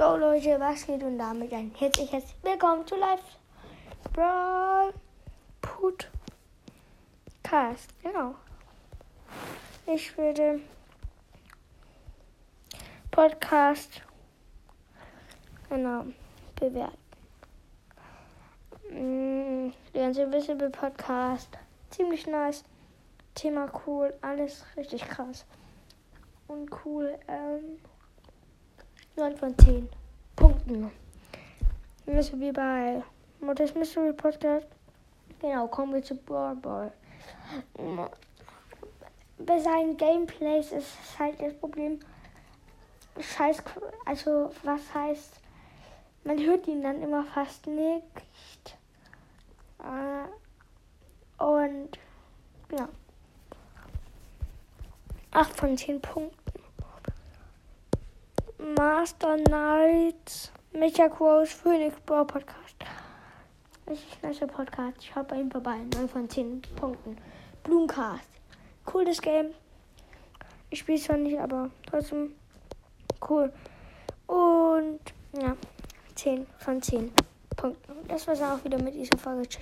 Jo Leute, was geht und damit ein herzliches Willkommen zu Live Brawl Podcast. Genau. Ich werde Podcast genau bewerten. Mm, Der Invisible Podcast. Ziemlich nice. Thema cool. Alles richtig krass. Und cool. Ähm, 9 von 10 Punkten. Das ist wie bei Mortis Mystery Podcast. Genau, kommen wir zu Brawl Ball. Bei seinen Gameplays ist halt das Problem, scheiß, also was heißt, man hört ihn dann immer fast nicht. Äh, und ja. 8 von 10 Punkten. Master Knights, Mecha Crows, Phoenix Brawl Podcast. Richtig nice Podcast. Ich bei ihm vorbei. 9 von 10 Punkten. Bloomcast. Cooles Game. Ich spiele es zwar nicht, aber trotzdem cool. Und ja, 10 von 10 Punkten. Das war's auch wieder mit dieser Folge. Tschüss.